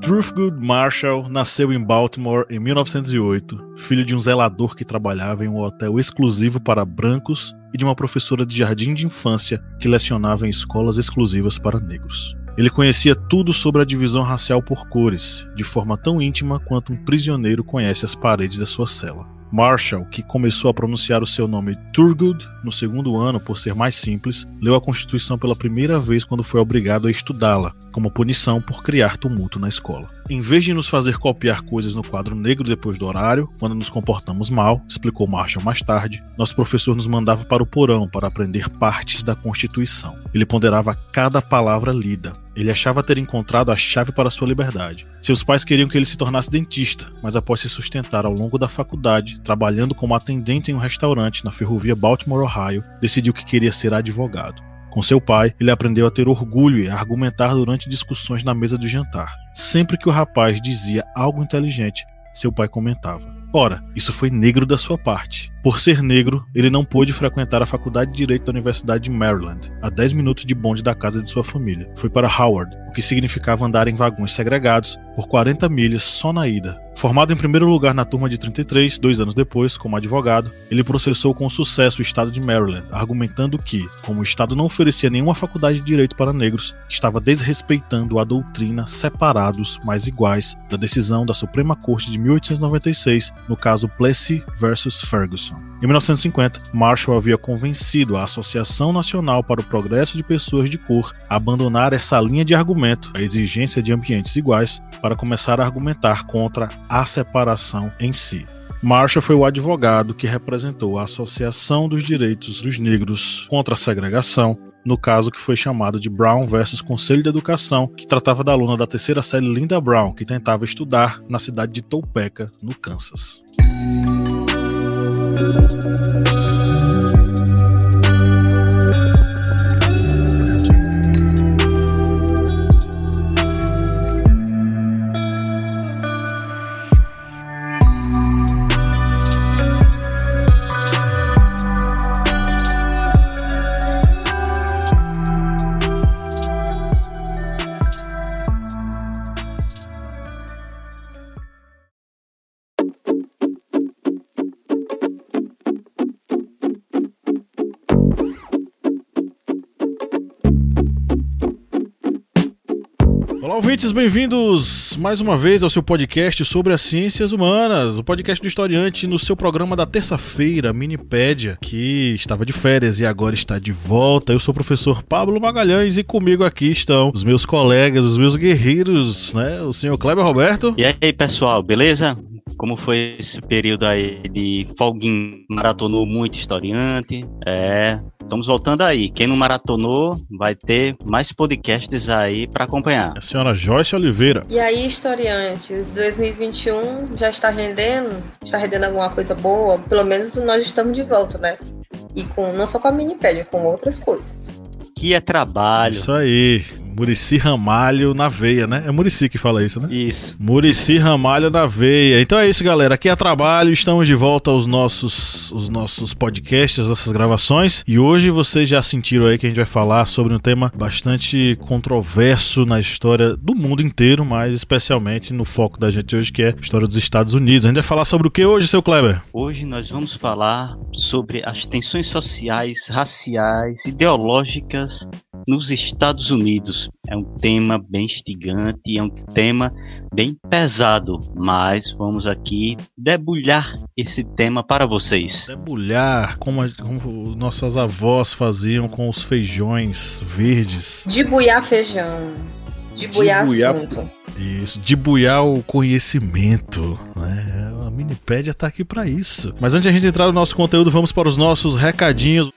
Truthgood Marshall nasceu em Baltimore em 1908, filho de um zelador que trabalhava em um hotel exclusivo para brancos e de uma professora de jardim de infância que lecionava em escolas exclusivas para negros. Ele conhecia tudo sobre a divisão racial por cores, de forma tão íntima quanto um prisioneiro conhece as paredes da sua cela. Marshall, que começou a pronunciar o seu nome Thurgood no segundo ano por ser mais simples, leu a Constituição pela primeira vez quando foi obrigado a estudá-la, como punição por criar tumulto na escola. Em vez de nos fazer copiar coisas no quadro negro depois do horário, quando nos comportamos mal, explicou Marshall mais tarde, nosso professor nos mandava para o porão para aprender partes da Constituição. Ele ponderava cada palavra lida, ele achava ter encontrado a chave para sua liberdade. Seus pais queriam que ele se tornasse dentista, mas após se sustentar ao longo da faculdade, trabalhando como atendente em um restaurante na ferrovia Baltimore, Ohio, decidiu que queria ser advogado. Com seu pai, ele aprendeu a ter orgulho e a argumentar durante discussões na mesa do jantar. Sempre que o rapaz dizia algo inteligente, seu pai comentava: Ora, isso foi negro da sua parte. Por ser negro, ele não pôde frequentar a Faculdade de Direito da Universidade de Maryland, a 10 minutos de bonde da casa de sua família. Foi para Howard, o que significava andar em vagões segregados por 40 milhas só na ida. Formado em primeiro lugar na turma de 33, dois anos depois, como advogado, ele processou com sucesso o estado de Maryland, argumentando que, como o estado não oferecia nenhuma faculdade de direito para negros, estava desrespeitando a doutrina separados, mas iguais, da decisão da Suprema Corte de 1896, no caso Plessy versus Ferguson. Em 1950, Marshall havia convencido a Associação Nacional para o Progresso de Pessoas de Cor a abandonar essa linha de argumento, a exigência de ambientes iguais, para começar a argumentar contra a separação em si. Marshall foi o advogado que representou a Associação dos Direitos dos Negros contra a Segregação, no caso que foi chamado de Brown versus Conselho de Educação, que tratava da aluna da terceira série Linda Brown, que tentava estudar na cidade de Topeka, no Kansas. Thank you. Bem-vindos mais uma vez ao seu podcast sobre as ciências humanas, o podcast do historiante no seu programa da terça-feira, Minipédia, que estava de férias e agora está de volta. Eu sou o professor Pablo Magalhães e comigo aqui estão os meus colegas, os meus guerreiros, né? O senhor Kleber Roberto. E aí, pessoal, beleza? Como foi esse período aí de folguinho? Maratonou muito historiante? É, estamos voltando aí. Quem não maratonou vai ter mais podcasts aí para acompanhar. A senhora Joyce Oliveira. E aí, historiantes, 2021 já está rendendo? Está rendendo alguma coisa boa? Pelo menos nós estamos de volta, né? E com não só com a Minipédia, com outras coisas. Que é trabalho. Isso aí. Murici Ramalho na veia, né? É Murici que fala isso, né? Isso. Murici Ramalho na veia. Então é isso, galera. Aqui é Trabalho, estamos de volta aos nossos, os nossos podcasts, as nossas gravações. E hoje vocês já sentiram aí que a gente vai falar sobre um tema bastante controverso na história do mundo inteiro, mas especialmente no foco da gente hoje, que é a história dos Estados Unidos. A gente vai falar sobre o que hoje, seu Kleber? Hoje nós vamos falar sobre as tensões sociais, raciais, ideológicas nos Estados Unidos. É um tema bem instigante, é um tema bem pesado, mas vamos aqui debulhar esse tema para vocês. Debulhar, como, como nossas avós faziam com os feijões verdes. Debuiar feijão. Debuiar assunto. Isso, debuiar o conhecimento, né? A Minipédia tá aqui para isso. Mas antes de a gente entrar no nosso conteúdo, vamos para os nossos recadinhos.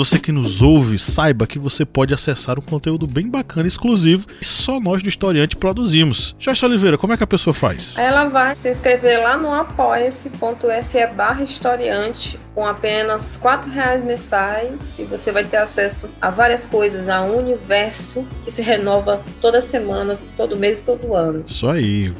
Você que nos ouve, saiba que você pode acessar um conteúdo bem bacana, exclusivo, que só nós do Historiante produzimos. Joyce Oliveira, como é que a pessoa faz? Ela vai se inscrever lá no apoia-se.se barra historiante com apenas R$ reais mensais e você vai ter acesso a várias coisas, a um universo que se renova toda semana, todo mês e todo ano. Isso aí.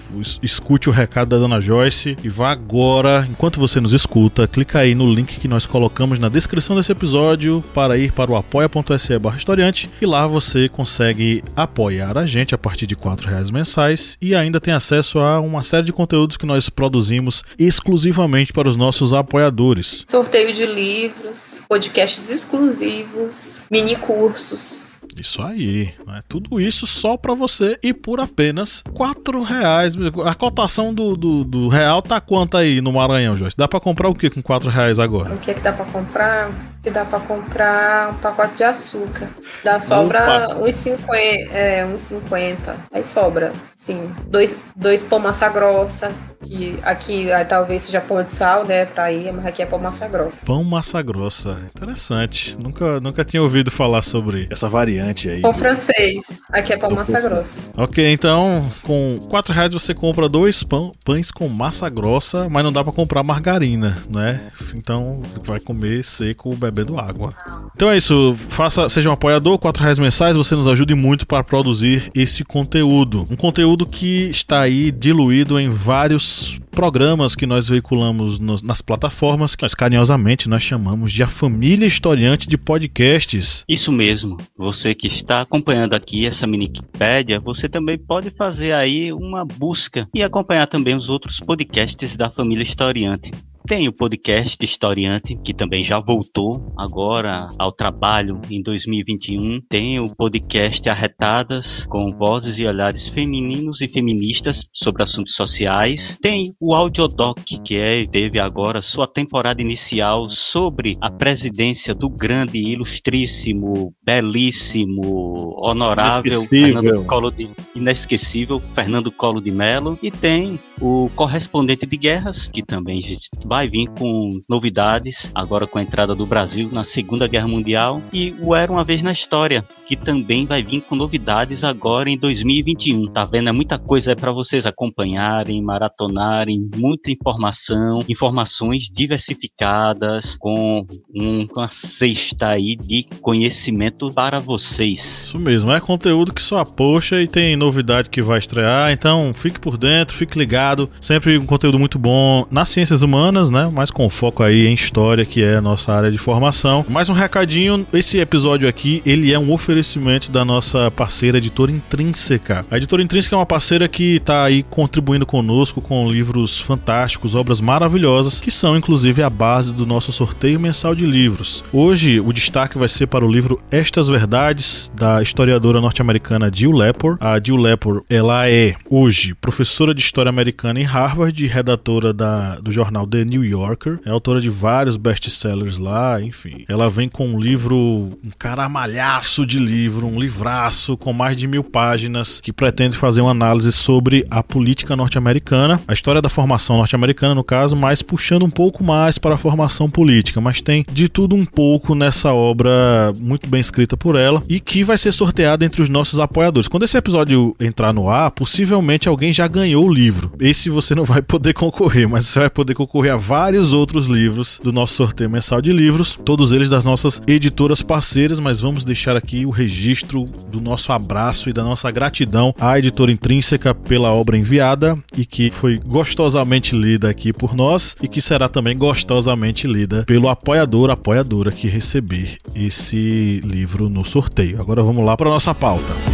Escute o recado da Dona Joyce e vá agora, enquanto você nos escuta, clica aí no link que nós colocamos na descrição desse episódio para ir para o apoia.se barra historiante e lá você consegue apoiar a gente a partir de R$ reais mensais e ainda tem acesso a uma série de conteúdos que nós produzimos exclusivamente para os nossos apoiadores. Sorteio de livros, podcasts exclusivos, mini cursos. Isso aí, né? tudo isso só para você e por apenas quatro reais. A cotação do, do, do, real tá quanto aí no Maranhão, Joyce? Dá para comprar o que com quatro reais agora? O que é que dá para comprar? Que dá para comprar um pacote de açúcar. Dá sobra uns 50, é, uns 50. Aí sobra, sim, dois, dois pão massa grossa, que aqui aí, talvez seja pão de sal, né, pra ir, mas aqui é pão massa grossa. Pão massa grossa, interessante. Nunca, nunca tinha ouvido falar sobre essa variante aí. Pão francês, aqui é pão massa grossa. Ok, então com 4 reais você compra dois pão, pães com massa grossa, mas não dá para comprar margarina, né? Então vai comer seco bebendo água. Então é isso, faça, seja um apoiador, 4 reais mensais, você nos ajude muito para produzir esse conteúdo. Um conteúdo que está aí diluído em vários programas que nós veiculamos nos, nas plataformas que nós carinhosamente nós chamamos de a família historiante de podcasts. Isso mesmo. Você que está acompanhando aqui essa Minikipédia, você também pode fazer aí uma busca e acompanhar também os outros podcasts da família historiante. Tem o podcast Historiante, que também já voltou agora ao trabalho em 2021. Tem o podcast Arretadas, com vozes e olhares femininos e feministas sobre assuntos sociais. Tem o Audiodoc, que é, teve agora sua temporada inicial sobre a presidência do grande, ilustríssimo, belíssimo, honorável Fernando Collor de, inesquecível Fernando Collor de Mello. E tem o correspondente de guerras, que também vai vir com novidades, agora com a entrada do Brasil na Segunda Guerra Mundial, e o Era Uma Vez na História, que também vai vir com novidades agora em 2021. Tá vendo? É muita coisa para vocês acompanharem, maratonarem, muita informação, informações diversificadas, com uma cesta aí de conhecimento para vocês. Isso mesmo, é conteúdo que só aposta e tem novidade que vai estrear, então fique por dentro, fique ligado, sempre um conteúdo muito bom nas ciências humanas né? Mas com foco aí em história, que é a nossa área de formação. Mais um recadinho, esse episódio aqui, ele é um oferecimento da nossa parceira editora Intrínseca. A editora Intrínseca é uma parceira que está aí contribuindo conosco com livros fantásticos, obras maravilhosas, que são inclusive a base do nosso sorteio mensal de livros. Hoje, o destaque vai ser para o livro Estas Verdades, da historiadora norte-americana Jill Lepore. A Jill Lepore, ela é hoje professora de História Americana em Harvard e redatora da, do jornal The New Yorker, é autora de vários best-sellers lá, enfim. Ela vem com um livro, um caramalhaço de livro, um livraço com mais de mil páginas, que pretende fazer uma análise sobre a política norte-americana, a história da formação norte-americana, no caso, mas puxando um pouco mais para a formação política. Mas tem de tudo um pouco nessa obra muito bem escrita por ela e que vai ser sorteada entre os nossos apoiadores. Quando esse episódio entrar no ar, possivelmente alguém já ganhou o livro. Esse você não vai poder concorrer, mas você vai poder concorrer a vários outros livros do nosso sorteio mensal de livros, todos eles das nossas editoras parceiras, mas vamos deixar aqui o registro do nosso abraço e da nossa gratidão à editora Intrínseca pela obra enviada e que foi gostosamente lida aqui por nós e que será também gostosamente lida pelo apoiador, apoiadora que receber esse livro no sorteio. Agora vamos lá para nossa pauta.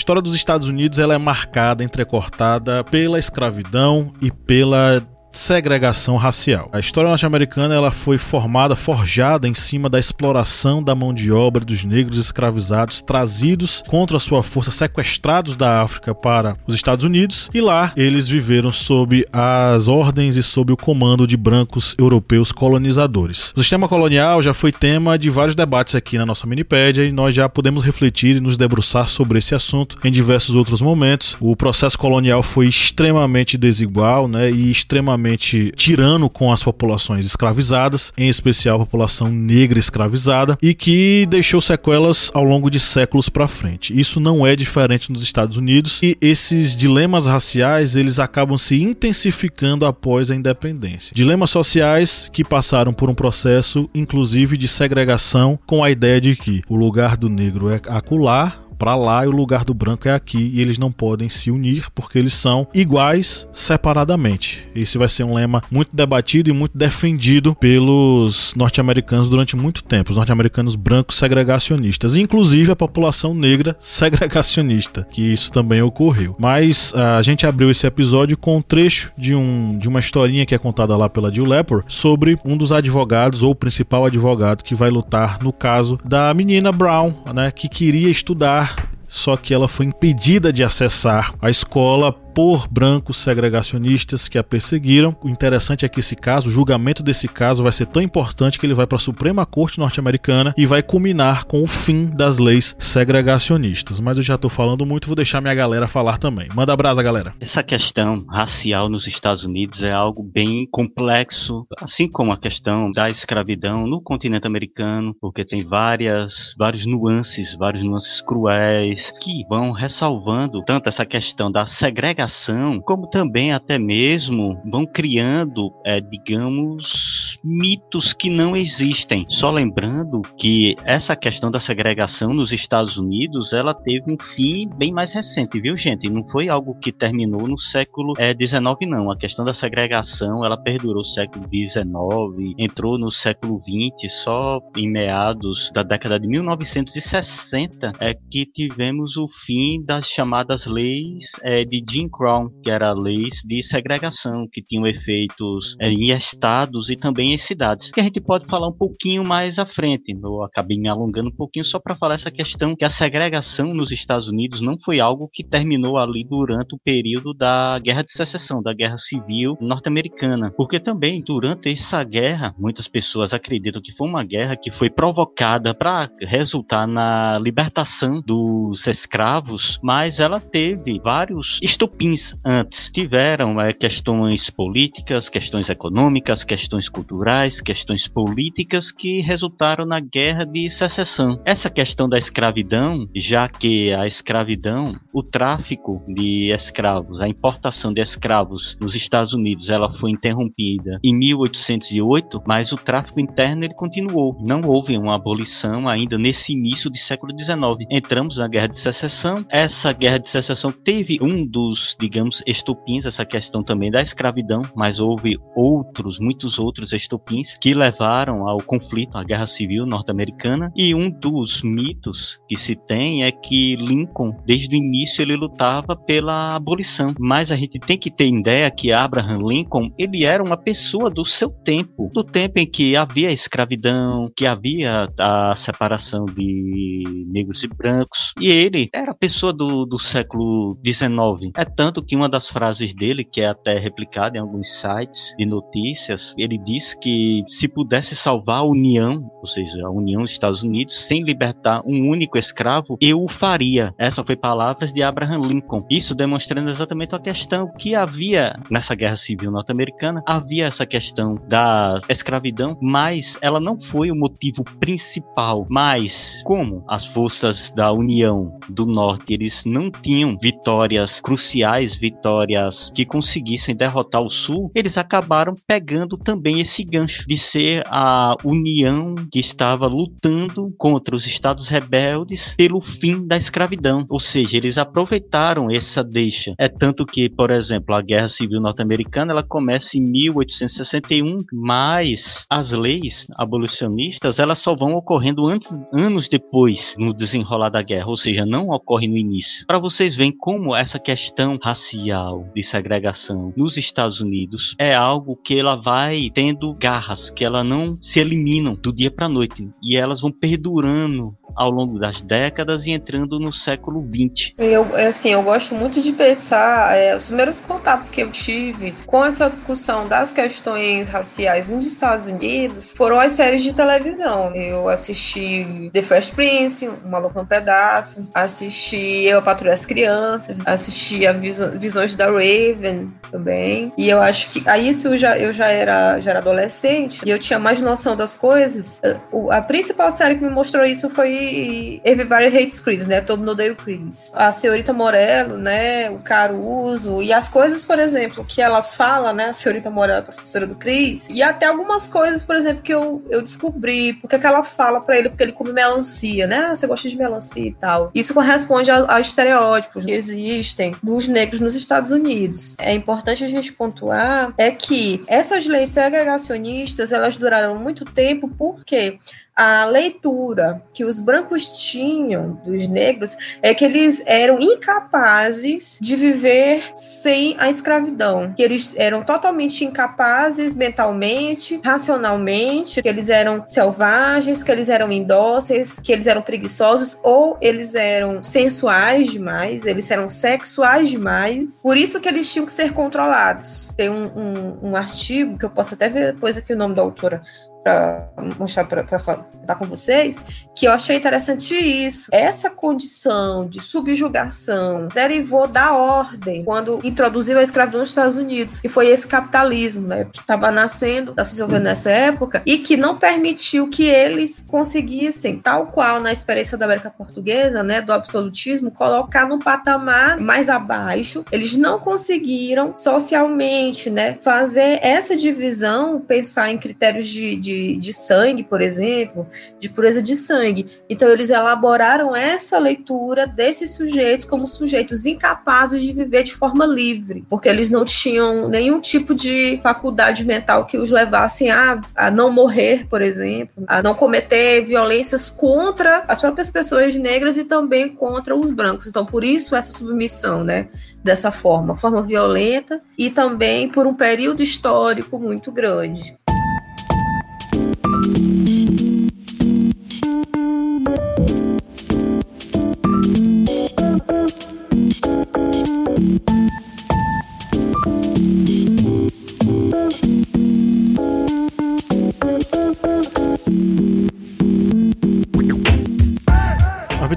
História dos Estados Unidos ela é marcada, entrecortada pela escravidão e pela segregação racial. A história norte-americana ela foi formada, forjada em cima da exploração da mão de obra dos negros escravizados trazidos contra sua força, sequestrados da África para os Estados Unidos e lá eles viveram sob as ordens e sob o comando de brancos europeus colonizadores. O sistema colonial já foi tema de vários debates aqui na nossa minipédia e nós já podemos refletir e nos debruçar sobre esse assunto em diversos outros momentos. O processo colonial foi extremamente desigual né, e extremamente tirano com as populações escravizadas, em especial a população negra escravizada, e que deixou sequelas ao longo de séculos para frente. Isso não é diferente nos Estados Unidos e esses dilemas raciais eles acabam se intensificando após a independência. Dilemas sociais que passaram por um processo, inclusive, de segregação com a ideia de que o lugar do negro é acular, para lá e o lugar do branco é aqui e eles não podem se unir porque eles são iguais separadamente. Esse vai ser um lema muito debatido e muito defendido pelos norte-americanos durante muito tempo, os norte-americanos brancos segregacionistas, inclusive a população negra segregacionista, que isso também ocorreu. Mas ah, a gente abriu esse episódio com um trecho de, um, de uma historinha que é contada lá pela Jill Lepore sobre um dos advogados ou principal advogado que vai lutar no caso da menina Brown, né, que queria estudar só que ela foi impedida de acessar a escola por brancos segregacionistas que a perseguiram. O interessante é que esse caso, o julgamento desse caso vai ser tão importante que ele vai para a Suprema Corte norte-americana e vai culminar com o fim das leis segregacionistas. Mas eu já estou falando muito, vou deixar minha galera falar também. Manda abraço, galera. Essa questão racial nos Estados Unidos é algo bem complexo, assim como a questão da escravidão no continente americano, porque tem várias, vários nuances, vários nuances cruéis que vão ressalvando tanto essa questão da segregação como também até mesmo vão criando, é, digamos, mitos que não existem. Só lembrando que essa questão da segregação nos Estados Unidos, ela teve um fim bem mais recente, viu, gente? Não foi algo que terminou no século XIX, é, não. A questão da segregação, ela perdurou no século XIX, entrou no século XX, só em meados da década de 1960 é que tivemos o fim das chamadas leis é, de Jim Crow, que era leis de segregação, que tinham efeitos é, em estados e também em cidades, que a gente pode falar um pouquinho mais à frente. Eu acabei me alongando um pouquinho só para falar essa questão que a segregação nos Estados Unidos não foi algo que terminou ali durante o período da Guerra de Secessão, da Guerra Civil norte-americana, porque também durante essa guerra, muitas pessoas acreditam que foi uma guerra que foi provocada para resultar na libertação dos escravos, mas ela teve vários antes. Tiveram é, questões políticas, questões econômicas, questões culturais, questões políticas que resultaram na guerra de secessão. Essa questão da escravidão, já que a escravidão, o tráfico de escravos, a importação de escravos nos Estados Unidos, ela foi interrompida em 1808, mas o tráfico interno ele continuou. Não houve uma abolição ainda nesse início do século XIX. Entramos na guerra de secessão. Essa guerra de secessão teve um dos digamos, estupins, essa questão também da escravidão, mas houve outros, muitos outros estupins que levaram ao conflito, à guerra civil norte-americana. E um dos mitos que se tem é que Lincoln, desde o início, ele lutava pela abolição. Mas a gente tem que ter ideia que Abraham Lincoln, ele era uma pessoa do seu tempo, do tempo em que havia escravidão, que havia a separação de negros e brancos. E ele era pessoa do, do século XIX. É tanto que uma das frases dele, que é até replicada em alguns sites de notícias, ele diz que se pudesse salvar a União, ou seja, a União dos Estados Unidos, sem libertar um único escravo, eu o faria. Essa foi de Abraham Lincoln. Isso demonstrando exatamente a questão que havia nessa guerra civil norte-americana, havia essa questão da escravidão, mas ela não foi o motivo principal. Mas como as forças da União do Norte, eles não tinham vitórias cruciais vitórias que conseguissem derrotar o Sul, eles acabaram pegando também esse gancho de ser a União que estava lutando contra os estados rebeldes pelo fim da escravidão. Ou seja, eles aproveitaram essa deixa. É tanto que, por exemplo, a Guerra Civil Norte-Americana ela começa em 1861, mas as leis abolicionistas elas só vão ocorrendo antes, anos depois no desenrolar da guerra, ou seja, não ocorre no início. Para vocês verem como essa questão racial de segregação nos Estados Unidos é algo que ela vai tendo garras, que ela não se eliminam do dia para noite e elas vão perdurando ao longo das décadas e entrando no século XX. Eu, assim, eu gosto muito de pensar, é, os primeiros contatos que eu tive com essa discussão das questões raciais nos Estados Unidos foram as séries de televisão. Eu assisti The Fresh Prince, O Maluco no Pedaço, assisti Eu Patrulho as Crianças, assisti a Visões da Raven também. E eu acho que aí isso eu já, eu já era já era adolescente e eu tinha mais noção das coisas. A principal série que me mostrou isso foi Everybody Hates Chris, né? Todo mundo odeia o Chris. A senhorita Morello, né? O Caruso e as coisas, por exemplo, que ela fala, né? A senhorita Morello, professora do Chris, e até algumas coisas, por exemplo, que eu, eu descobri, porque que ela fala para ele, porque ele come melancia, né? Ah, você gosta de melancia e tal. Isso corresponde a estereótipos que existem dos negros nos Estados Unidos. É importante a gente pontuar é que essas leis segregacionistas, elas duraram muito tempo porque a leitura que os brancos tinham dos negros é que eles eram incapazes de viver sem a escravidão, que eles eram totalmente incapazes mentalmente, racionalmente, que eles eram selvagens, que eles eram indóceis, que eles eram preguiçosos ou eles eram sensuais demais, eles eram sexuais demais. Por isso que eles tinham que ser controlados. Tem um, um, um artigo que eu posso até ver depois aqui o nome da autora, para mostrar para falar com vocês, que eu achei interessante isso. Essa condição de subjugação derivou da ordem quando introduziu a escravidão nos Estados Unidos, que foi esse capitalismo, né, que estava nascendo, está se desenvolvendo nessa época e que não permitiu que eles conseguissem, tal qual na experiência da América Portuguesa, né, do absolutismo, colocar num patamar mais abaixo. Eles não conseguiram socialmente, né, fazer essa divisão, pensar em critérios de, de de, de sangue, por exemplo, de pureza de sangue. Então, eles elaboraram essa leitura desses sujeitos como sujeitos incapazes de viver de forma livre, porque eles não tinham nenhum tipo de faculdade mental que os levassem a, a não morrer, por exemplo, a não cometer violências contra as próprias pessoas negras e também contra os brancos. Então, por isso, essa submissão, né? Dessa forma, forma violenta e também por um período histórico muito grande. Thank you.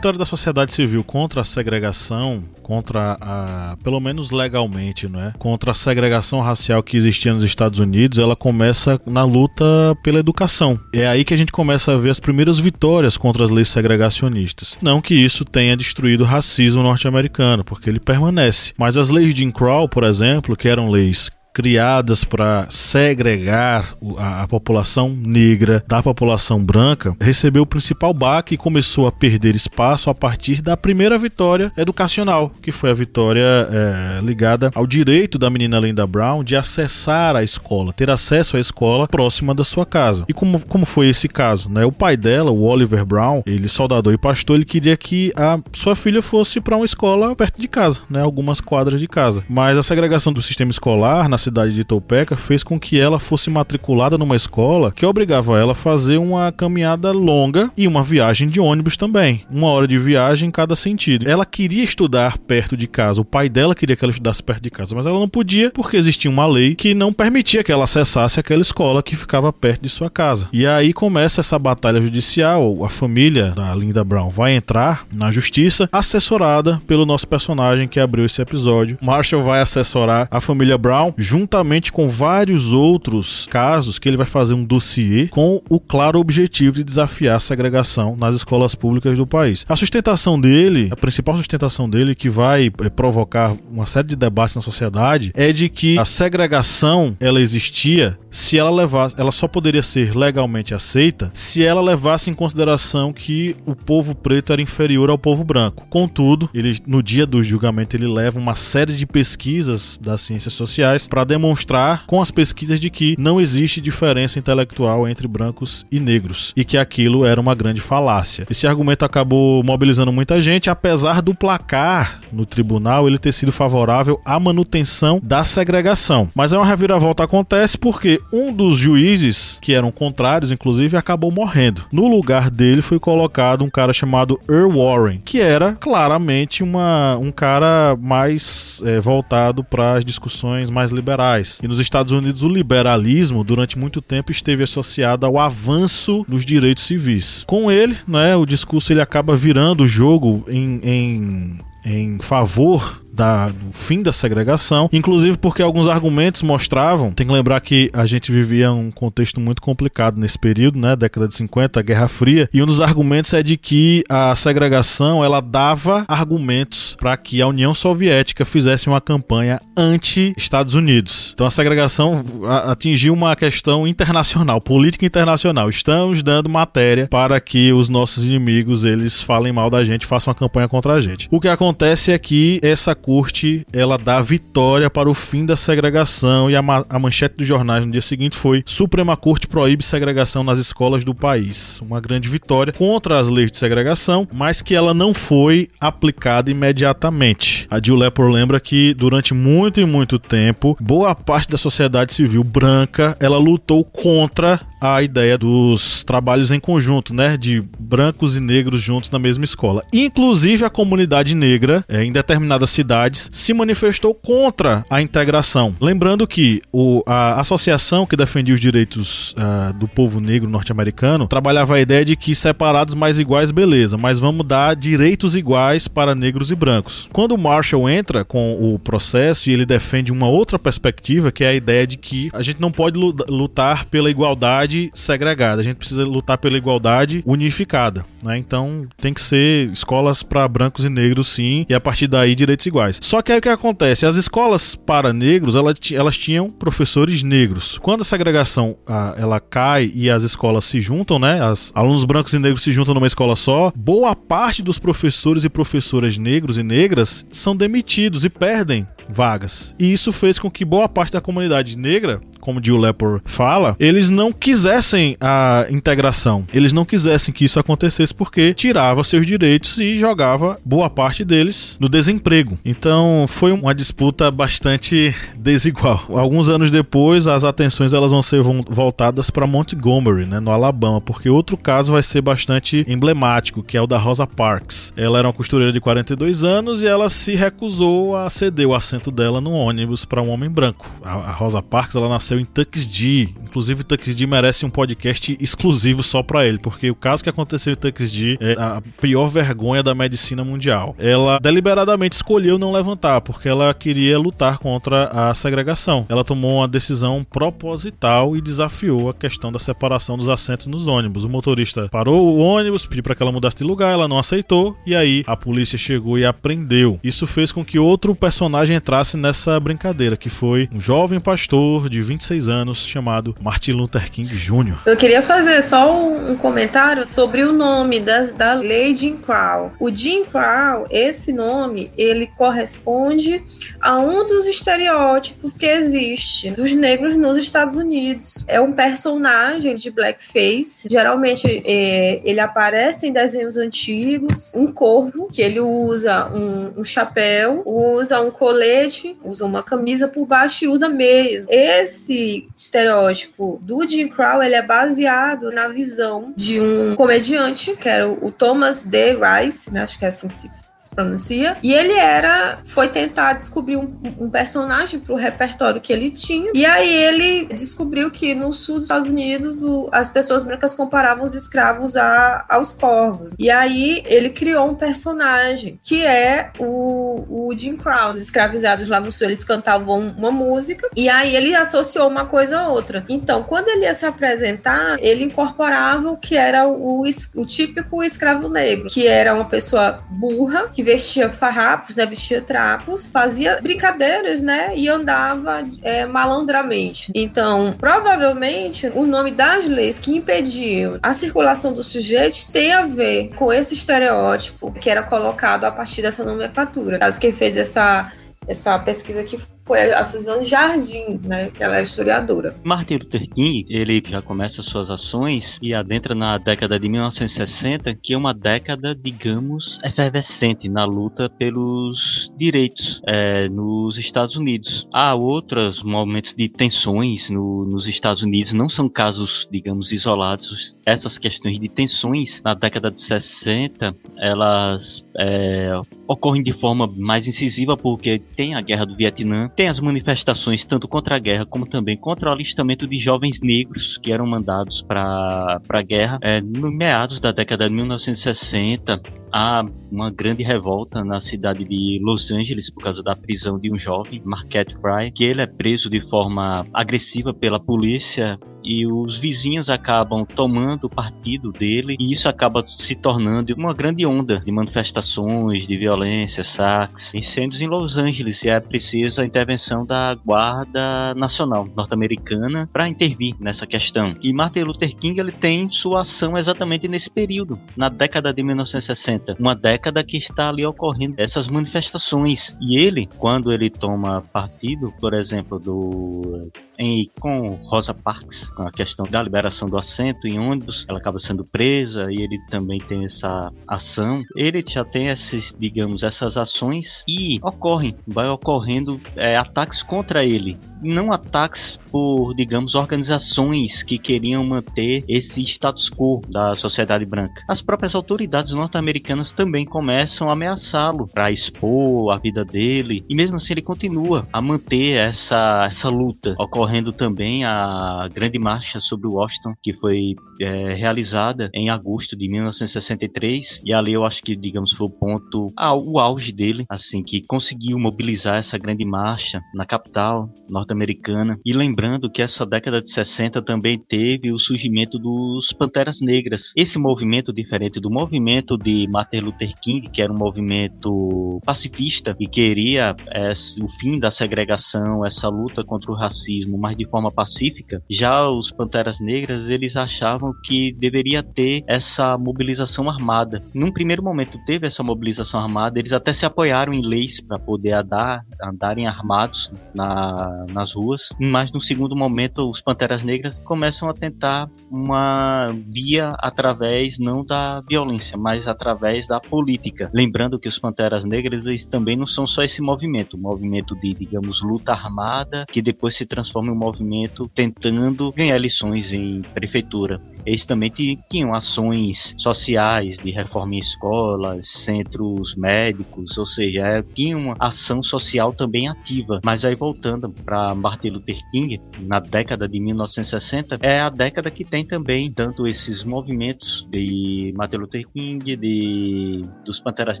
Vitória da sociedade civil contra a segregação, contra a, pelo menos legalmente, não é? Contra a segregação racial que existia nos Estados Unidos, ela começa na luta pela educação. É aí que a gente começa a ver as primeiras vitórias contra as leis segregacionistas. Não que isso tenha destruído o racismo norte-americano, porque ele permanece. Mas as leis de Jim Crow, por exemplo, que eram leis criadas para segregar a, a, população negra da população branca, recebeu o principal baque e começou a perder espaço a partir da primeira vitória educacional, que foi a vitória é, ligada ao direito da menina Linda Brown de acessar a escola, ter acesso à escola próxima da sua casa. E como, como foi esse caso? Né? O pai dela, o Oliver Brown, ele soldador e pastor, ele queria que a sua filha fosse para uma escola perto de casa, né? algumas quadras de casa. Mas a segregação do sistema escolar na cidade de Topeka fez com que ela fosse matriculada numa escola que obrigava ela a fazer uma caminhada longa e uma viagem de ônibus também. Uma hora de viagem em cada sentido. Ela queria estudar perto de casa, o pai dela queria que ela estudasse perto de casa, mas ela não podia porque existia uma lei que não permitia que ela acessasse aquela escola que ficava perto de sua casa. E aí começa essa batalha judicial. A família da Linda Brown vai entrar na justiça, assessorada pelo nosso personagem que abriu esse episódio. Marshall vai assessorar a família Brown juntamente com vários outros casos que ele vai fazer um dossiê com o claro objetivo de desafiar a segregação nas escolas públicas do país. A sustentação dele, a principal sustentação dele que vai é, provocar uma série de debates na sociedade é de que a segregação ela existia se ela levasse, ela só poderia ser legalmente aceita se ela levasse em consideração que o povo preto era inferior ao povo branco. Contudo, ele no dia do julgamento ele leva uma série de pesquisas das ciências sociais para demonstrar com as pesquisas de que não existe diferença intelectual entre brancos e negros e que aquilo era uma grande falácia. Esse argumento acabou mobilizando muita gente, apesar do placar no tribunal ele ter sido favorável à manutenção da segregação. Mas é uma reviravolta acontece porque um dos juízes, que eram contrários, inclusive, acabou morrendo. No lugar dele foi colocado um cara chamado Earl Warren, que era claramente uma, um cara mais é, voltado para as discussões mais liberais. E nos Estados Unidos, o liberalismo, durante muito tempo, esteve associado ao avanço dos direitos civis. Com ele, né, o discurso ele acaba virando o jogo em, em em favor da, do fim da segregação, inclusive porque alguns argumentos mostravam, tem que lembrar que a gente vivia um contexto muito complicado nesse período, né, década de 50, Guerra Fria, e um dos argumentos é de que a segregação ela dava argumentos para que a União Soviética fizesse uma campanha anti-Estados Unidos. Então a segregação atingiu uma questão internacional, política internacional. Estamos dando matéria para que os nossos inimigos eles falem mal da gente, façam uma campanha contra a gente. O que acontece é que essa corte ela dá vitória para o fim da segregação e a, ma a manchete dos jornais no dia seguinte foi Suprema Corte proíbe segregação nas escolas do país. Uma grande vitória contra as leis de segregação, mas que ela não foi aplicada imediatamente. A Jill Lepore lembra que durante muito e muito tempo, boa parte da sociedade civil branca, ela lutou contra a ideia dos trabalhos em conjunto, né, de brancos e negros juntos na mesma escola. Inclusive a comunidade negra, é, em determinadas cidades, se manifestou contra a integração. Lembrando que o, a associação que defendia os direitos uh, do povo negro norte-americano trabalhava a ideia de que separados mais iguais, beleza, mas vamos dar direitos iguais para negros e brancos. Quando o Marshall entra com o processo e ele defende uma outra perspectiva, que é a ideia de que a gente não pode lutar pela igualdade igualdade segregada, a gente precisa lutar pela igualdade unificada, né? Então tem que ser escolas para brancos e negros sim, e a partir daí direitos iguais. Só que aí o que acontece? As escolas para negros, elas, elas tinham professores negros. Quando a segregação a, ela cai e as escolas se juntam, né? As alunos brancos e negros se juntam numa escola só, boa parte dos professores e professoras negros e negras são demitidos e perdem vagas. E isso fez com que boa parte da comunidade negra como Jill Lepore fala, eles não quisessem a integração. Eles não quisessem que isso acontecesse porque tirava seus direitos e jogava boa parte deles no desemprego. Então foi uma disputa bastante desigual. Alguns anos depois, as atenções elas vão ser voltadas para Montgomery, né, no Alabama, porque outro caso vai ser bastante emblemático, que é o da Rosa Parks. Ela era uma costureira de 42 anos e ela se recusou a ceder o assento dela no ônibus para um homem branco. A, Rosa Parks ela nasceu em Tuxedo. Inclusive, o Tuxedo merece um podcast exclusivo só para ele, porque o caso que aconteceu em Tuxedo é a pior vergonha da medicina mundial. Ela deliberadamente escolheu não levantar, porque ela queria lutar contra a segregação. Ela tomou uma decisão proposital e desafiou a questão da separação dos assentos nos ônibus. O motorista parou o ônibus, pediu para que ela mudasse de lugar, ela não aceitou, e aí a polícia chegou e apreendeu. Isso fez com que outro personagem entrasse nessa brincadeira, que foi um jovem pastor de 20 26 anos, chamado Martin Luther King Jr. Eu queria fazer só um, comentário sobre o nome da, da lei Jim Crow. O Jim Crow, esse nome, ele corresponde a um dos estereótipos que existe dos negros nos Estados Unidos. É um personagem de blackface, geralmente é, ele aparece em desenhos antigos, um corvo, que ele usa um, um chapéu, usa um colete, usa uma camisa por baixo e usa meias. Esse estereótipo do Jim Crow ele é baseado na visão de um comediante, que era o Thomas D. Rice, né? acho que é assim que se pronuncia. E ele era, foi tentar descobrir um, um personagem para o repertório que ele tinha. E aí ele descobriu que no sul dos Estados Unidos o, as pessoas brancas comparavam os escravos a, aos corvos. E aí ele criou um personagem que é o, o Jim Crow. Os escravizados lá no sul eles cantavam uma música e aí ele associou uma coisa a outra. Então, quando ele ia se apresentar, ele incorporava o que era o, o típico escravo negro, que era uma pessoa burra, que que vestia farrapos, né, vestia trapos, fazia brincadeiras, né, e andava é, malandramente. Então, provavelmente, o nome das leis que impediam a circulação dos sujeitos tem a ver com esse estereótipo que era colocado a partir dessa nomenclatura. Caso quem fez essa essa pesquisa aqui foi a Suzane Jardim, né, que ela é historiadora. Martin Luther King, ele já começa suas ações e adentra na década de 1960, que é uma década, digamos, efervescente na luta pelos direitos é, nos Estados Unidos. Há outros momentos de tensões no, nos Estados Unidos, não são casos, digamos, isolados. Essas questões de tensões na década de 60, elas é, ocorrem de forma mais incisiva porque tem a guerra do Vietnã, tem as manifestações tanto contra a guerra como também contra o alistamento de jovens negros que eram mandados para a guerra. É, no meados da década de 1960, há uma grande revolta na cidade de Los Angeles por causa da prisão de um jovem, Marquette Fry, que ele é preso de forma agressiva pela polícia e os vizinhos acabam tomando partido dele e isso acaba se tornando uma grande onda de manifestações, de violência, saques, incêndios em Los Angeles e é preciso a intervenção da Guarda Nacional norte-americana para intervir nessa questão. E Martin Luther King ele tem sua ação exatamente nesse período, na década de 1960, uma década que está ali ocorrendo essas manifestações. E ele, quando ele toma partido, por exemplo, do em, com Rosa Parks, com a questão da liberação do assento em ônibus, ela acaba sendo presa e ele também tem essa ação. Ele já tem esses, digamos, essas ações e ocorrem, vai ocorrendo é, ataques contra ele. Não ataques por, digamos, organizações que queriam manter esse status quo da sociedade branca. As próprias autoridades norte-americanas também começam a ameaçá-lo para expor a vida dele e mesmo assim ele continua a manter essa, essa luta. Ocorrendo também a grande marcha sobre Washington que foi é, realizada em agosto de 1963 e ali eu acho que, digamos, foi o ponto, ah, o auge dele, assim, que conseguiu mobilizar essa grande marcha na capital norte-americana e lembrando que essa década de 60 também teve o surgimento dos Panteras Negras. Esse movimento, diferente do movimento de Martin Luther King, que era um movimento pacifista e queria esse, o fim da segregação, essa luta contra o racismo, mas de forma pacífica, já os Panteras Negras eles achavam que deveria ter essa mobilização armada. Num primeiro momento teve essa mobilização armada, eles até se apoiaram em leis para poder andar, andarem armados na, nas ruas, mas no segundo momento, os Panteras Negras começam a tentar uma via através não da violência, mas através da política. Lembrando que os Panteras Negras eles também não são só esse movimento, um movimento de, digamos, luta armada, que depois se transforma em um movimento tentando ganhar eleições em prefeitura. Eles também tinham ações sociais de reforma em escolas, centros médicos, ou seja, é, tinha uma ação social também ativa. Mas aí voltando para Martin Luther King, na década de 1960, é a década que tem também tanto esses movimentos de Martin Luther King, de dos Panteras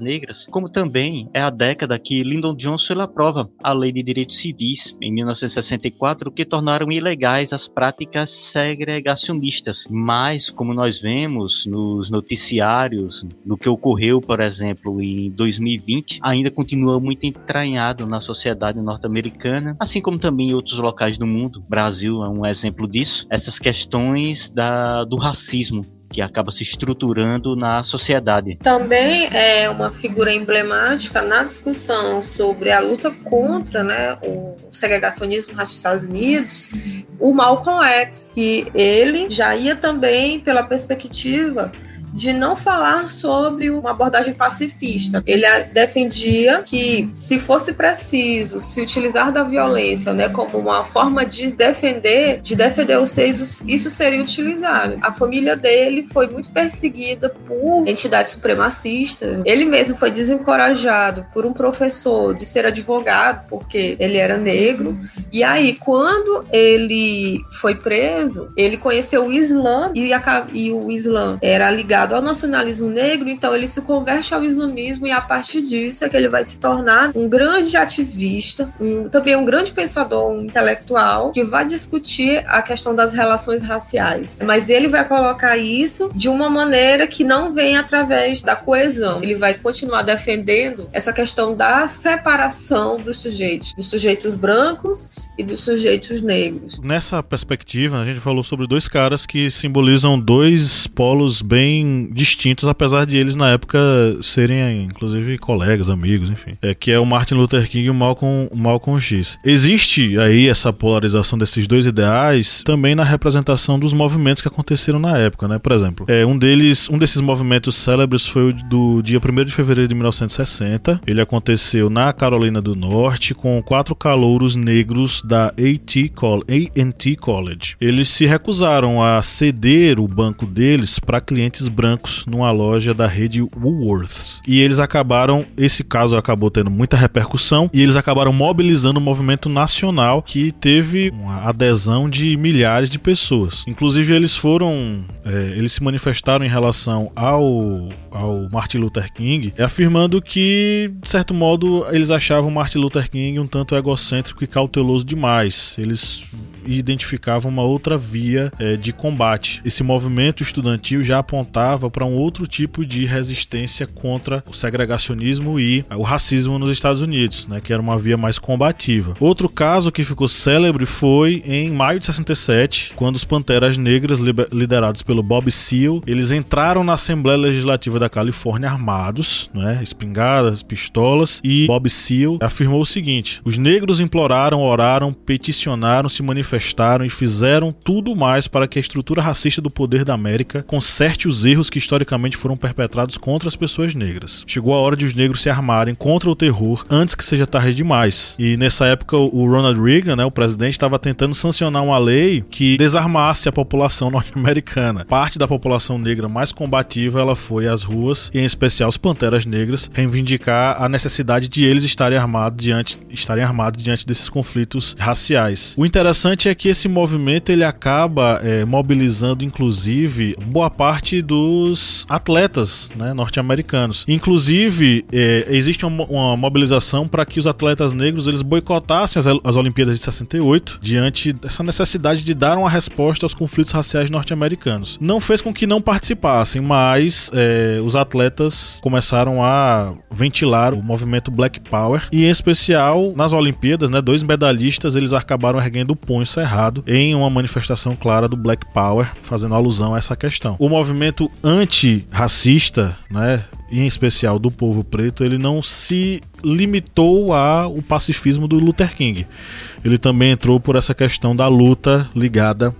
Negras, como também é a década que Lyndon Johnson aprova a Lei de Direitos Civis em 1964, que tornaram ilegais as práticas segregacionistas. Mas, como nós vemos nos noticiários, no que ocorreu, por exemplo, em 2020, ainda continua muito entranhado na sociedade norte-americana, assim como também em outros locais do mundo mundo. Brasil é um exemplo disso. Essas questões da, do racismo que acaba se estruturando na sociedade. Também é uma figura emblemática na discussão sobre a luta contra né, o segregacionismo nos Estados Unidos, o Malcolm X, ele já ia também pela perspectiva de não falar sobre uma abordagem pacifista. Ele defendia que, se fosse preciso se utilizar da violência né, como uma forma de defender, de defender os seis, isso seria utilizado. A família dele foi muito perseguida por entidades supremacistas. Ele mesmo foi desencorajado por um professor de ser advogado, porque ele era negro E aí, quando ele foi preso, ele conheceu o Islã e, a, e o Islã era ligado ao nacionalismo negro, então ele se converte ao islamismo e a partir disso é que ele vai se tornar um grande ativista, um, também um grande pensador um intelectual que vai discutir a questão das relações raciais. Mas ele vai colocar isso de uma maneira que não vem através da coesão. Ele vai continuar defendendo essa questão da separação dos sujeitos, dos sujeitos brancos e dos sujeitos negros. Nessa perspectiva, a gente falou sobre dois caras que simbolizam dois polos bem distintos, apesar de eles na época serem, inclusive, colegas, amigos, enfim. É que é o Martin Luther King e o Malcolm, Malcolm X. Existe aí essa polarização desses dois ideais também na representação dos movimentos que aconteceram na época, né? Por exemplo, é, um deles, um desses movimentos célebres foi o do dia 1 de fevereiro de 1960. Ele aconteceu na Carolina do Norte com quatro calouros negros da AT College. Eles se recusaram a ceder o banco deles para clientes brancos numa loja da rede Woolworths. E eles acabaram, esse caso acabou tendo muita repercussão e eles acabaram mobilizando um movimento nacional que teve uma adesão de milhares de pessoas. Inclusive eles foram, é, eles se manifestaram em relação ao, ao Martin Luther King, afirmando que, de certo modo, eles achavam Martin Luther King um tanto egocêntrico e cauteloso demais. Eles identificavam uma outra via é, de combate. Esse movimento estudantil já apontava para um outro tipo de resistência contra o segregacionismo e o racismo nos Estados Unidos, né, que era uma via mais combativa. Outro caso que ficou célebre foi em maio de 67, quando os Panteras Negras, liderados pelo Bob Seale, eles entraram na Assembleia Legislativa da Califórnia armados, né, espingardas, pistolas, e Bob Seale afirmou o seguinte: os negros imploraram, oraram, peticionaram, se manifestaram e fizeram tudo mais para que a estrutura racista do poder da América conserte os erros que historicamente foram perpetrados contra as pessoas negras. Chegou a hora de os negros se armarem contra o terror antes que seja tarde demais. E nessa época o Ronald Reagan, né, o presidente, estava tentando sancionar uma lei que desarmasse a população norte-americana. Parte da população negra mais combativa ela foi às ruas, e em especial os panteras negras, reivindicar a necessidade de eles estarem armados diante, estarem armados diante desses conflitos raciais. O interessante é que esse movimento ele acaba é, mobilizando, inclusive, boa parte dos atletas né, norte-americanos. Inclusive, é, existe uma, uma mobilização para que os atletas negros eles boicotassem as, as Olimpíadas de 68 diante dessa necessidade de dar uma resposta aos conflitos raciais norte-americanos. Não fez com que não participassem, mas é, os atletas começaram a ventilar o movimento Black Power e, em especial, nas Olimpíadas, né, dois medalhistas eles acabaram erguendo o punho cerrado em uma manifestação clara do Black Power, fazendo alusão a essa questão. O movimento anti-racista, né, em especial do povo preto, ele não se limitou ao pacifismo do Luther King. Ele também entrou por essa questão da luta ligada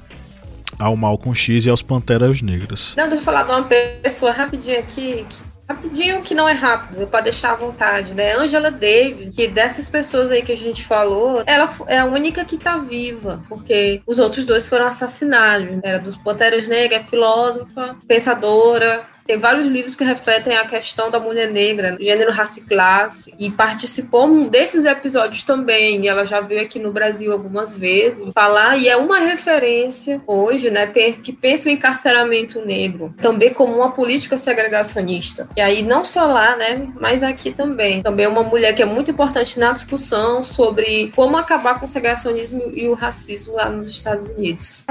ao Malcolm X e aos Panteras Negras. Não, deixa eu falar de uma pessoa rapidinho aqui que Rapidinho, que não é rápido, para deixar à vontade, né? Angela Davis, que dessas pessoas aí que a gente falou, ela é a única que tá viva, porque os outros dois foram assassinados. Era dos Panteras Negras, é filósofa, pensadora, tem vários livros que refletem a questão da mulher negra, gênero, raça e classe, e participou desses episódios também. Ela já veio aqui no Brasil algumas vezes falar, e é uma referência hoje, né, que pensa o encarceramento negro também como uma política segregacionista. E aí, não só lá, né, mas aqui também. Também uma mulher que é muito importante na discussão sobre como acabar com o segregacionismo e o racismo lá nos Estados Unidos.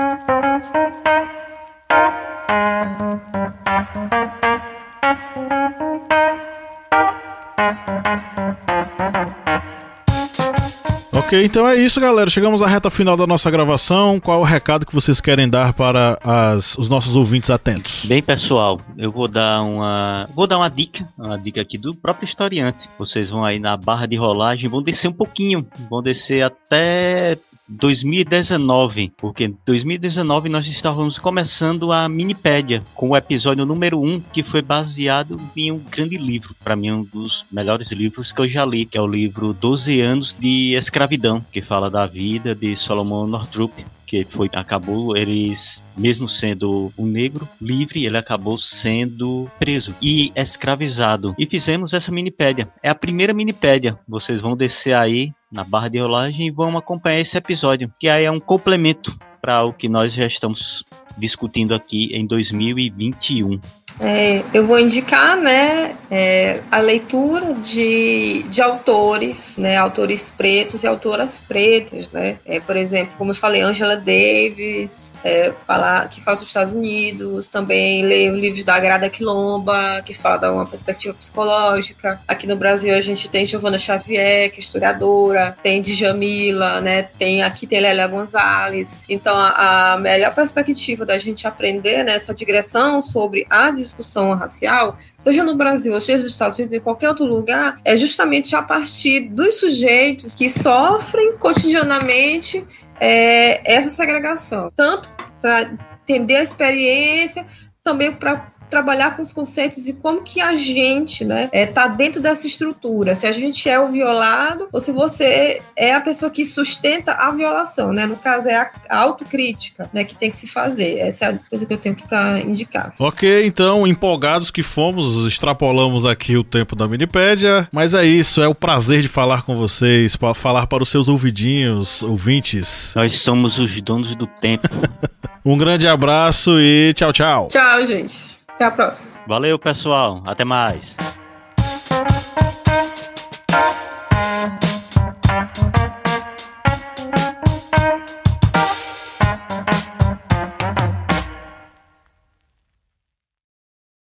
Ok, então é isso, galera. Chegamos à reta final da nossa gravação. Qual é o recado que vocês querem dar para as, os nossos ouvintes atentos? Bem, pessoal, eu vou dar uma vou dar uma dica, uma dica aqui do próprio historiante. Vocês vão aí na barra de rolagem, vão descer um pouquinho, vão descer até 2019, porque em 2019 nós estávamos começando a Minipédia com o episódio número 1, que foi baseado em um grande livro, para mim um dos melhores livros que eu já li, que é o livro 12 anos de escravidão, que fala da vida de Solomon Northup, que foi acabou eles mesmo sendo um negro livre ele acabou sendo preso e escravizado. E fizemos essa minipédia. É a primeira minipédia. Vocês vão descer aí na barra de rolagem e vamos acompanhar esse episódio, que aí é um complemento para o que nós já estamos discutindo aqui em 2021. É, eu vou indicar né, é, a leitura de, de autores, né, autores pretos e autoras pretas. Né? É, por exemplo, como eu falei, Angela Davis, é, falar, que fala sobre os Estados Unidos, também leio livros da Grada Quilomba, que fala de uma perspectiva psicológica. Aqui no Brasil a gente tem Giovana Xavier, que é historiadora, tem Djamila, né, tem, aqui tem Lélia Gonzalez. Então, a, a melhor perspectiva da gente aprender nessa digressão sobre a discussão racial, seja no Brasil, seja nos Estados Unidos, em qualquer outro lugar, é justamente a partir dos sujeitos que sofrem cotidianamente é, essa segregação, tanto para entender a experiência, também para trabalhar com os conceitos e como que a gente, né, é, tá dentro dessa estrutura. Se a gente é o violado ou se você é a pessoa que sustenta a violação, né? No caso é a, autocrítica, né, que tem que se fazer. Essa é a coisa que eu tenho aqui para indicar. Ok, então empolgados que fomos, extrapolamos aqui o tempo da Minipédia, mas é isso, é o prazer de falar com vocês, para falar para os seus ouvidinhos, ouvintes. Nós somos os donos do tempo. um grande abraço e tchau, tchau. Tchau, gente. Até a próxima. Valeu, pessoal. Até mais.